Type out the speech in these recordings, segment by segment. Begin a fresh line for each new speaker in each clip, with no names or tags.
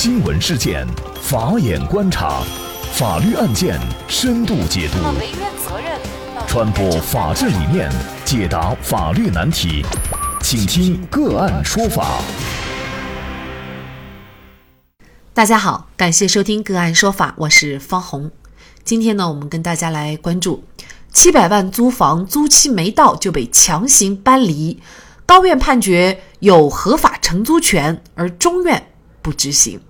新闻事件，法眼观察，法律案件深度解读，传播法治理念，解答法律难题，请听个案说法。
大家好，感谢收听个案说法，我是方红。今天呢，我们跟大家来关注七百万租房租期没到就被强行搬离。高院判决有合法承租权，而中院不执行。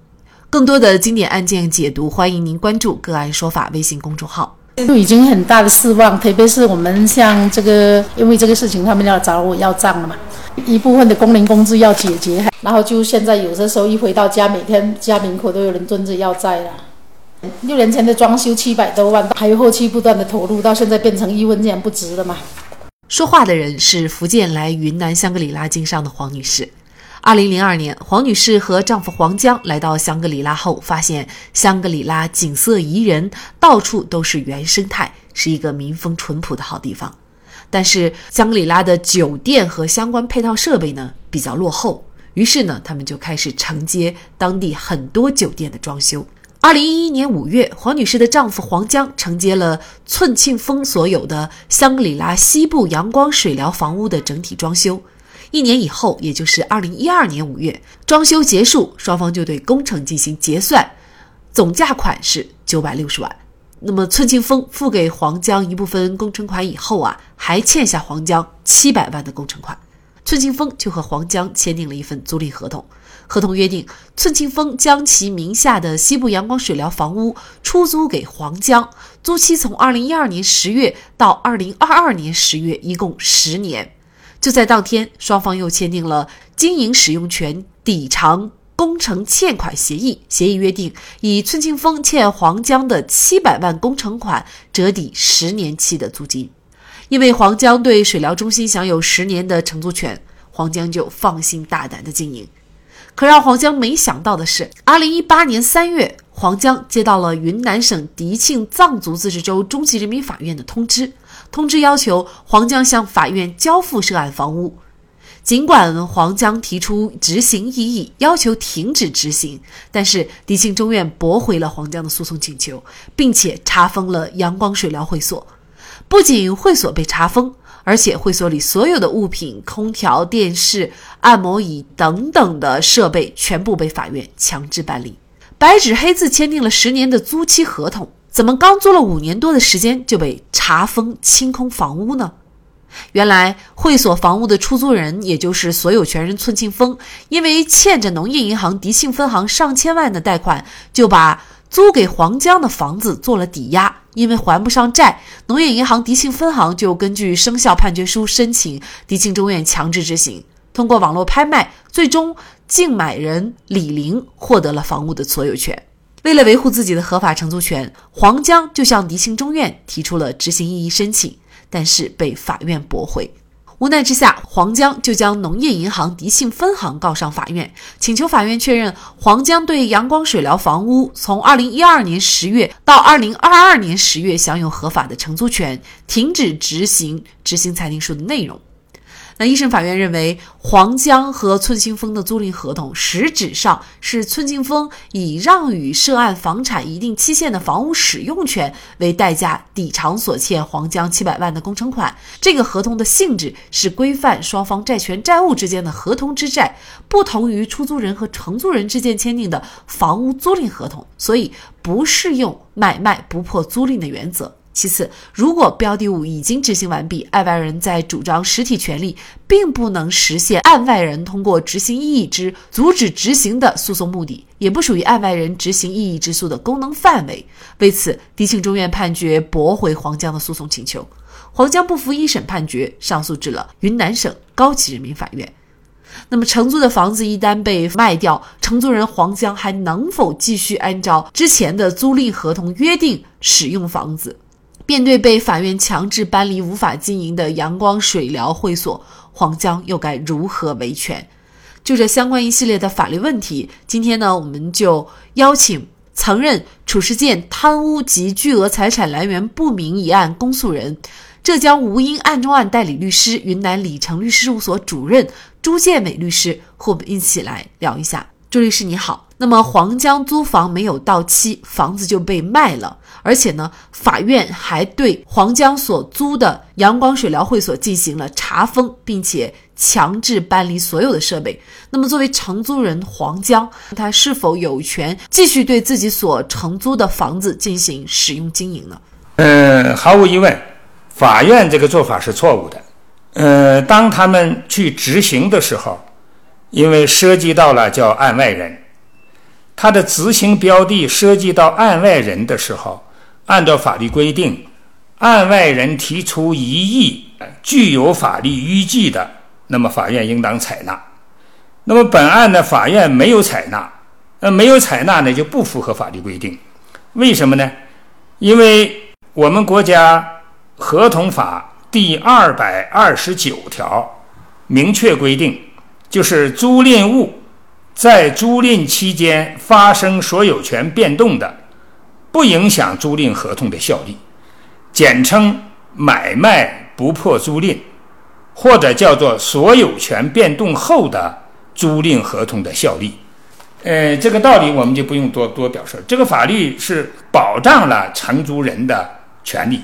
更多的经典案件解读，欢迎您关注“个案说法”微信公众号。
就已经很大的失望，特别是我们像这个，因为这个事情他们要找我要账了嘛，一部分的工龄工资要解决，然后就现在有的时候一回到家，每天家门口都有人蹲着要债了。六年前的装修七百多万，还有后期不断的投入，到现在变成一分钱不值了嘛。
说话的人是福建来云南香格里拉经商的黄女士。二零零二年，黄女士和丈夫黄江来到香格里拉后，发现香格里拉景色宜人，到处都是原生态，是一个民风淳朴的好地方。但是香格里拉的酒店和相关配套设备呢比较落后，于是呢，他们就开始承接当地很多酒店的装修。二零一一年五月，黄女士的丈夫黄江承接了寸庆丰所有的香格里拉西部阳光水疗房屋的整体装修。一年以后，也就是二零一二年五月，装修结束，双方就对工程进行结算，总价款是九百六十万。那么寸庆峰付给黄江一部分工程款以后啊，还欠下黄江七百万的工程款。寸庆峰就和黄江签订了一份租赁合同，合同约定，寸庆峰将其名下的西部阳光水疗房屋出租给黄江，租期从二零一二年十月到二零二二年十月，一共十年。就在当天，双方又签订了经营使用权抵偿工程欠款协议，协议约定，以寸庆丰欠黄江的七百万工程款折抵十年期的租金。因为黄江对水疗中心享有十年的承租权，黄江就放心大胆的经营。可让黄江没想到的是，二零一八年三月，黄江接到了云南省迪庆藏族自治州中级人民法院的通知，通知要求黄江向法院交付涉案房屋。尽管黄江提出执行异议，要求停止执行，但是迪庆中院驳回了黄江的诉讼请求，并且查封了阳光水疗会所。不仅会所被查封，而且会所里所有的物品、空调、电视、按摩椅等等的设备全部被法院强制办理。白纸黑字签订了十年的租期合同，怎么刚租了五年多的时间就被查封清空房屋呢？原来会所房屋的出租人，也就是所有权人寸庆峰，因为欠着农业银行迪庆分行上千万的贷款，就把租给黄江的房子做了抵押。因为还不上债，农业银行迪庆分行就根据生效判决书申请迪庆中院强制执行。通过网络拍卖，最终竞买人李玲获得了房屋的所有权。为了维护自己的合法承租权，黄江就向迪庆中院提出了执行异议申请，但是被法院驳回。无奈之下，黄江就将农业银行迪庆分行告上法院，请求法院确认黄江对阳光水疗房屋从二零一二年十月到二零二二年十月享有合法的承租权，停止执行执行裁定书的内容。那一审法院认为，黄江和寸清峰的租赁合同实质上是寸清峰以让与涉案房产一定期限的房屋使用权为代价抵偿所欠黄江七百万的工程款。这个合同的性质是规范双方债权债务之间的合同之债，不同于出租人和承租人之间签订的房屋租赁合同，所以不适用买卖不破租赁的原则。其次，如果标的物已经执行完毕，案外人在主张实体权利，并不能实现案外人通过执行异议之阻止执行的诉讼目的，也不属于案外人执行异议之诉的功能范围。为此，迪庆中院判决驳回黄江的诉讼请求。黄江不服一审判决，上诉至了云南省高级人民法院。那么，承租的房子一旦被卖掉，承租人黄江还能否继续按照之前的租赁合同约定使用房子？面对被法院强制搬离、无法经营的阳光水疗会所，黄江又该如何维权？就这相关一系列的法律问题，今天呢，我们就邀请曾任褚时健贪污及巨额财产来源不明一案公诉人、浙江吴英案中案代理律师、云南理成律师事务所主任朱建伟律师，和我们一起来聊一下。朱律师你好。那么黄江租房没有到期，房子就被卖了，而且呢，法院还对黄江所租的阳光水疗会所进行了查封，并且强制搬离所有的设备。那么，作为承租人黄江，他是否有权继续对自己所承租的房子进行使用经营呢？
嗯，毫无疑问，法院这个做法是错误的。呃，当他们去执行的时候，因为涉及到了叫案外人，他的执行标的涉及到案外人的时候，按照法律规定，案外人提出异议，具有法律依据的，那么法院应当采纳。那么本案呢，法院没有采纳，那没有采纳呢，就不符合法律规定。为什么呢？因为我们国家合同法第二百二十九条明确规定。就是租赁物在租赁期间发生所有权变动的，不影响租赁合同的效力，简称买卖不破租赁，或者叫做所有权变动后的租赁合同的效力。呃，这个道理我们就不用多多表示。这个法律是保障了承租人的权利，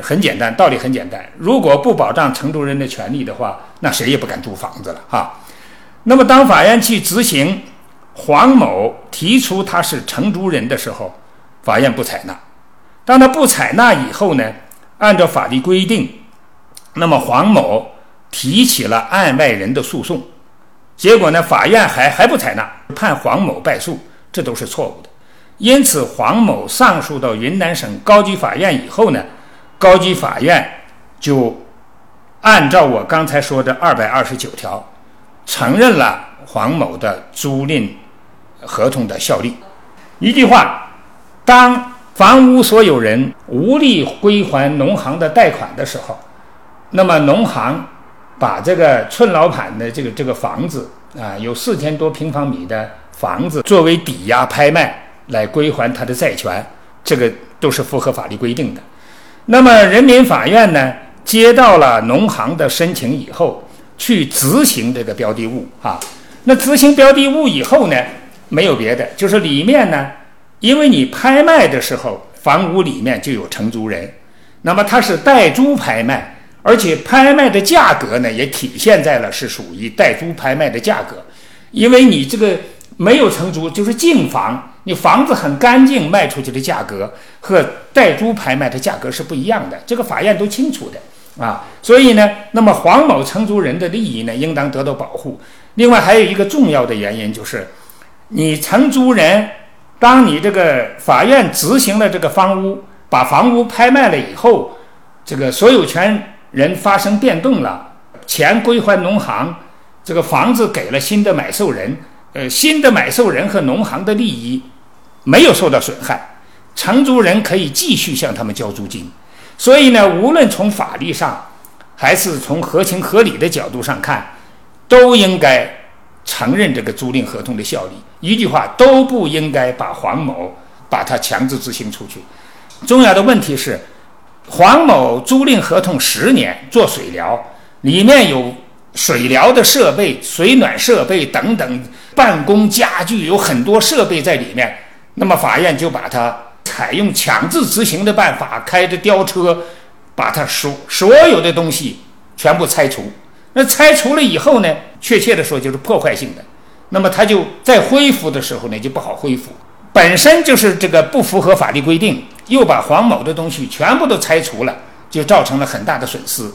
很简单，道理很简单。如果不保障承租人的权利的话，那谁也不敢租房子了哈。那么，当法院去执行黄某提出他是承租人的时候，法院不采纳。当他不采纳以后呢，按照法律规定，那么黄某提起了案外人的诉讼，结果呢，法院还还不采纳，判黄某败诉，这都是错误的。因此，黄某上诉到云南省高级法院以后呢，高级法院就按照我刚才说的二百二十九条。承认了黄某的租赁合同的效力。一句话，当房屋所有人无力归还农行的贷款的时候，那么农行把这个寸老板的这个这个房子啊，有四千多平方米的房子作为抵押拍卖来归还他的债权，这个都是符合法律规定的。那么人民法院呢，接到了农行的申请以后。去执行这个标的物啊，那执行标的物以后呢，没有别的，就是里面呢，因为你拍卖的时候，房屋里面就有承租人，那么它是代租拍卖，而且拍卖的价格呢，也体现在了是属于代租拍卖的价格，因为你这个没有承租，就是净房，你房子很干净，卖出去的价格和代租拍卖的价格是不一样的，这个法院都清楚的。啊，所以呢，那么黄某承租人的利益呢，应当得到保护。另外还有一个重要的原因就是，你承租人，当你这个法院执行了这个房屋，把房屋拍卖了以后，这个所有权人发生变动了，钱归还农行，这个房子给了新的买受人，呃，新的买受人和农行的利益没有受到损害，承租人可以继续向他们交租金。所以呢，无论从法律上，还是从合情合理的角度上看，都应该承认这个租赁合同的效力。一句话，都不应该把黄某把他强制执行出去。重要的问题是，黄某租赁合同十年做水疗，里面有水疗的设备、水暖设备等等，办公家具有很多设备在里面。那么法院就把他。采用强制执行的办法，开着吊车，把他所所有的东西全部拆除。那拆除了以后呢？确切的说，就是破坏性的。那么他就在恢复的时候呢，就不好恢复。本身就是这个不符合法律规定，又把黄某的东西全部都拆除了，就造成了很大的损失。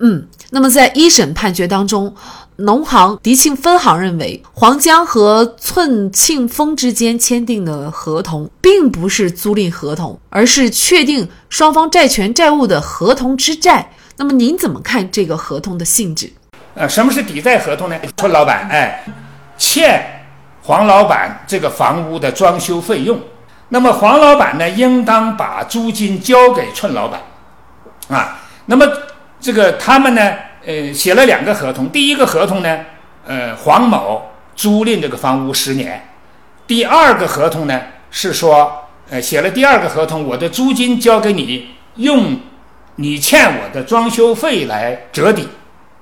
嗯，那么在一审判决当中。农行迪庆分行认为，黄江和寸庆丰之间签订的合同并不是租赁合同，而是确定双方债权债务的合同之债。那么您怎么看这个合同的性质？
呃，什么是抵债合同呢？村老板哎，欠黄老板这个房屋的装修费用，那么黄老板呢，应当把租金交给寸老板啊。那么这个他们呢？呃，写了两个合同。第一个合同呢，呃，黄某租赁这个房屋十年。第二个合同呢，是说，呃，写了第二个合同，我的租金交给你，用你欠我的装修费来折抵。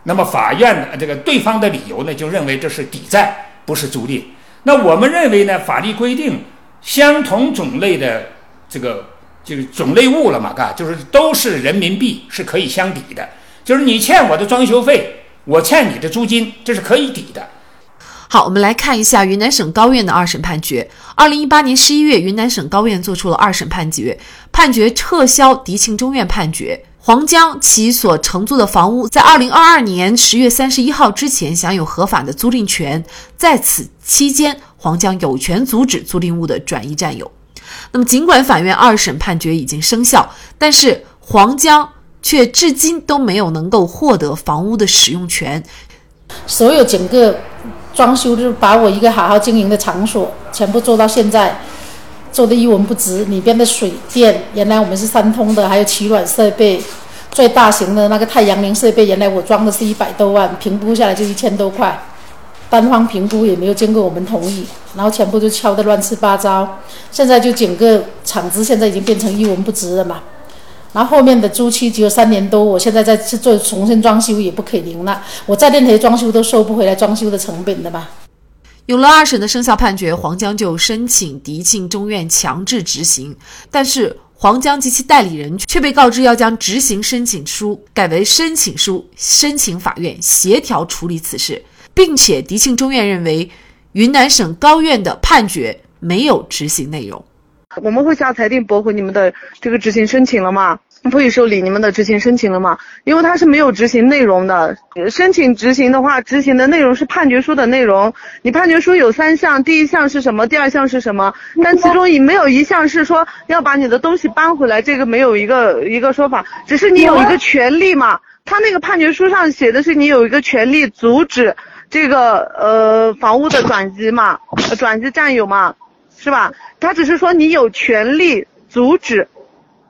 那么法院的这个对方的理由呢，就认为这是抵债，不是租赁。那我们认为呢，法律规定相同种类的这个就是种类物了嘛，嘎，就是都是人民币是可以相抵的，就是你欠我的装修费，我欠你的租金，这是可以抵的。
好，我们来看一下云南省高院的二审判决。二零一八年十一月，云南省高院作出了二审判决，判决撤销迪庆中院判决。黄江其所承租的房屋在二零二二年十月三十一号之前享有合法的租赁权，在此期间，黄江有权阻止租赁物的转移占有。那么，尽管法院二审判决已经生效，但是黄江却至今都没有能够获得房屋的使用权。
所有整个。装修就是把我一个好好经营的场所全部做到现在，做的一文不值。里边的水电原来我们是三通的，还有取暖设备，最大型的那个太阳能设备，原来我装的是一百多万，评估下来就一千多块，单方评估也没有经过我们同意，然后全部就敲得乱七八糟。现在就整个厂子现在已经变成一文不值了嘛。然后后面的租期只有三年多，我现在在去做重新装修也不可能了，我再任何装修都收不回来装修的成本的吧。
有了二审的生效判决，黄江就申请迪庆中院强制执行，但是黄江及其代理人却被告知要将执行申请书改为申请书，申请法院协调处理此事，并且迪庆中院认为云南省高院的判决没有执行内容。
我们会下裁定驳回你们的这个执行申请了吗？不予受理你们的执行申请了吗？因为它是没有执行内容的。申请执行的话，执行的内容是判决书的内容。你判决书有三项，第一项是什么？第二项是什么？但其中也没有一项是说要把你的东西搬回来，这个没有一个一个说法，只是你有一个权利嘛。他那个判决书上写的是你有一个权利阻止这个呃房屋的转移嘛，转移占有嘛。是吧？他只是说你有权利阻止，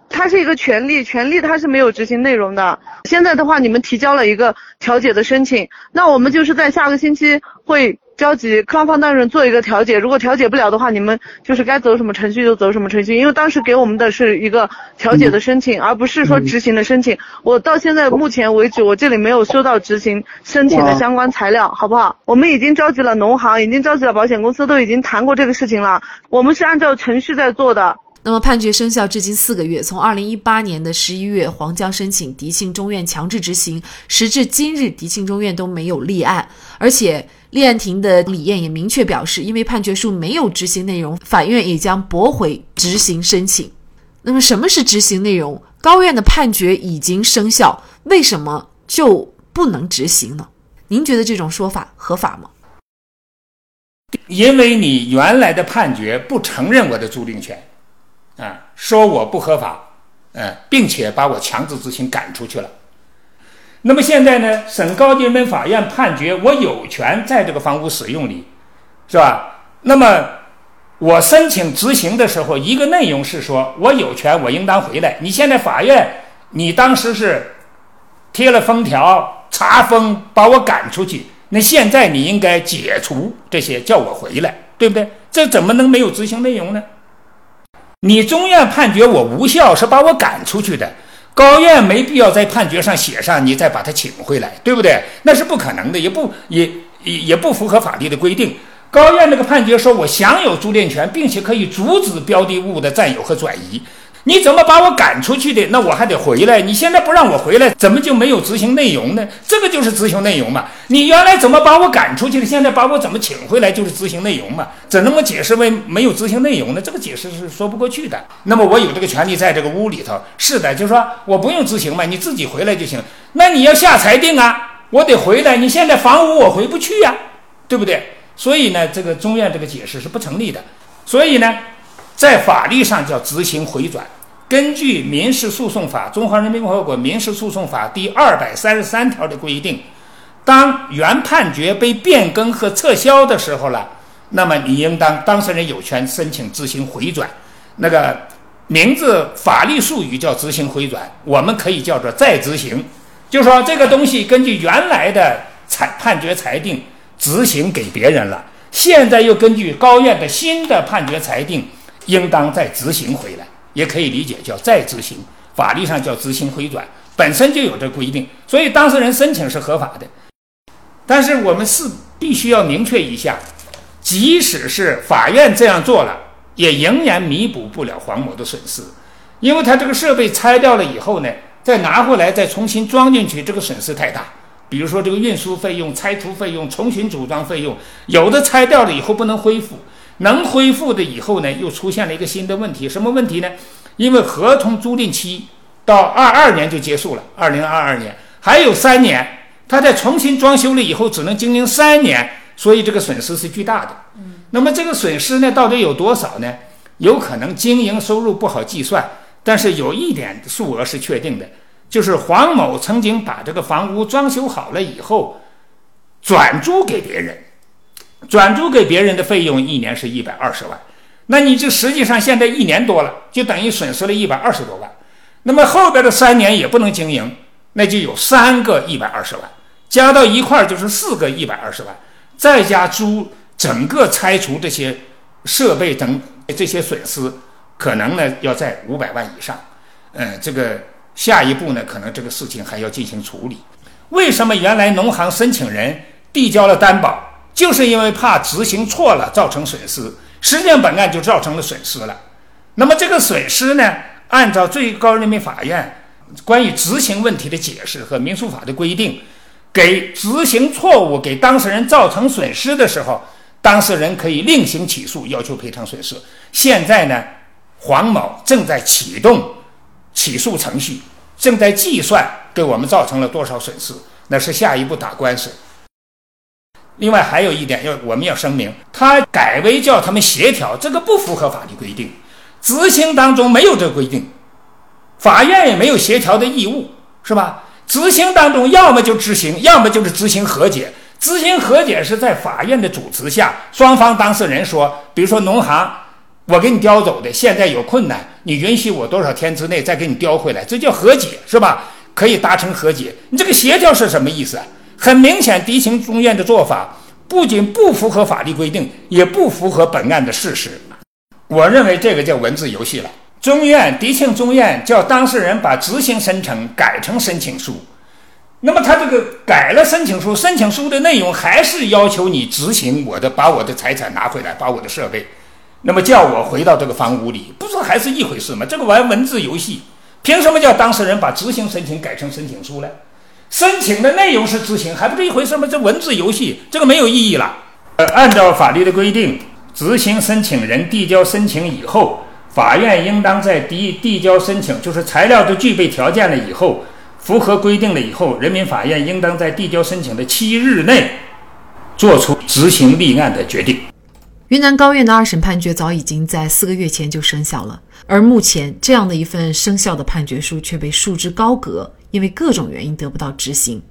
他是一个权利，权利他是没有执行内容的。现在的话，你们提交了一个调解的申请，那我们就是在下个星期会。召集双方当事人做一个调解，如果调解不了的话，你们就是该走什么程序就走什么程序。因为当时给我们的是一个调解的申请，而不是说执行的申请。我到现在目前为止，我这里没有收到执行申请的相关材料，好不好？我们已经召集了农行，已经召集了保险公司，都已经谈过这个事情了。我们是按照程序在做的。
那么判决生效至今四个月，从二零一八年的十一月，黄江申请迪庆中院强制执行，时至今日，迪庆中院都没有立案，而且立案庭的李艳也明确表示，因为判决书没有执行内容，法院也将驳回执行申请。那么什么是执行内容？高院的判决已经生效，为什么就不能执行呢？您觉得这种说法合法吗？
因为你原来的判决不承认我的租赁权。啊，说我不合法，嗯，并且把我强制执行赶出去了。那么现在呢，省高级人民法院判决我有权在这个房屋使用里，是吧？那么我申请执行的时候，一个内容是说我有权，我应当回来。你现在法院，你当时是贴了封条查封把我赶出去，那现在你应该解除这些，叫我回来，对不对？这怎么能没有执行内容呢？你中院判决我无效，是把我赶出去的。高院没必要在判决上写上你再把他请回来，对不对？那是不可能的，也不也也也不符合法律的规定。高院那个判决说我享有租赁权，并且可以阻止标的物的占有和转移。你怎么把我赶出去的？那我还得回来。你现在不让我回来，怎么就没有执行内容呢？这个就是执行内容嘛。你原来怎么把我赶出去的？现在把我怎么请回来就是执行内容嘛？怎能够解释为没有执行内容呢？这个解释是说不过去的。那么我有这个权利在这个屋里头，是的，就是说我不用执行嘛，你自己回来就行。那你要下裁定啊，我得回来。你现在房屋我回不去呀，对不对？所以呢，这个中院这个解释是不成立的。所以呢。在法律上叫执行回转。根据《民事诉讼法》《中华人民共和国民事诉讼法》第二百三十三条的规定，当原判决被变更和撤销的时候了，那么你应当当事人有权申请执行回转。那个名字法律术语叫执行回转，我们可以叫做再执行。就说这个东西根据原来的裁判决裁定执行给别人了，现在又根据高院的新的判决裁定。应当再执行回来，也可以理解叫再执行，法律上叫执行回转，本身就有这规定，所以当事人申请是合法的。但是我们是必须要明确一下，即使是法院这样做了，也仍然弥补不了黄某的损失，因为他这个设备拆掉了以后呢，再拿回来再重新装进去，这个损失太大。比如说这个运输费用、拆除费用、重新组装费用，有的拆掉了以后不能恢复，能恢复的以后呢，又出现了一个新的问题，什么问题呢？因为合同租赁期到二二年就结束了，二零二二年还有三年，他在重新装修了以后只能经营三年，所以这个损失是巨大的。嗯，那么这个损失呢，到底有多少呢？有可能经营收入不好计算，但是有一点数额是确定的。就是黄某曾经把这个房屋装修好了以后，转租给别人，转租给别人的费用一年是一百二十万，那你这实际上现在一年多了，就等于损失了一百二十多万。那么后边的三年也不能经营，那就有三个一百二十万，加到一块就是四个一百二十万，再加租，整个拆除这些设备等这些损失，可能呢要在五百万以上。嗯，这个。下一步呢，可能这个事情还要进行处理。为什么原来农行申请人递交了担保，就是因为怕执行错了造成损失，实际上本案就造成了损失了。那么这个损失呢，按照最高人民法院关于执行问题的解释和民诉法的规定，给执行错误给当事人造成损失的时候，当事人可以另行起诉要求赔偿损失。现在呢，黄某正在启动。起诉程序正在计算给我们造成了多少损失，那是下一步打官司。另外还有一点要我们要声明，他改为叫他们协调，这个不符合法律规定，执行当中没有这个规定，法院也没有协调的义务，是吧？执行当中要么就执行，要么就是执行和解。执行和解是在法院的主持下，双方当事人说，比如说农行。我给你叼走的，现在有困难，你允许我多少天之内再给你叼回来，这叫和解，是吧？可以达成和解。你这个协调是什么意思？很明显，迪庆中院的做法不仅不符合法律规定，也不符合本案的事实。我认为这个叫文字游戏了。中院迪庆中院叫当事人把执行申请改成申请书，那么他这个改了申请书，申请书的内容还是要求你执行我的，把我的财产拿回来，把我的设备。那么叫我回到这个房屋里，不是还是一回事吗？这个玩文字游戏，凭什么叫当事人把执行申请改成申请书了？申请的内容是执行，还不是一回事吗？这文字游戏，这个没有意义了。呃，按照法律的规定，执行申请人递交申请以后，法院应当在递递交申请，就是材料都具备条件了以后，符合规定了以后，人民法院应当在递交申请的七日内，作出执行立案的决定。
云南高院的二审判决早已经在四个月前就生效了，而目前这样的一份生效的判决书却被束之高阁，因为各种原因得不到执行。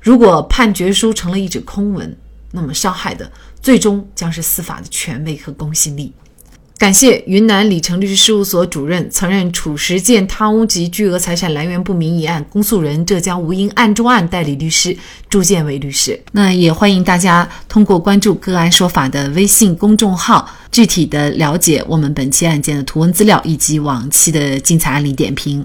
如果判决书成了一纸空文，那么伤害的最终将是司法的权威和公信力。感谢云南李成律师事务所主任、曾任褚时健贪污及巨额财产来源不明一案公诉人浙江吴英案中案代理律师朱建伟律师。那也欢迎大家通过关注“个案说法”的微信公众号，具体的了解我们本期案件的图文资料以及往期的精彩案例点评。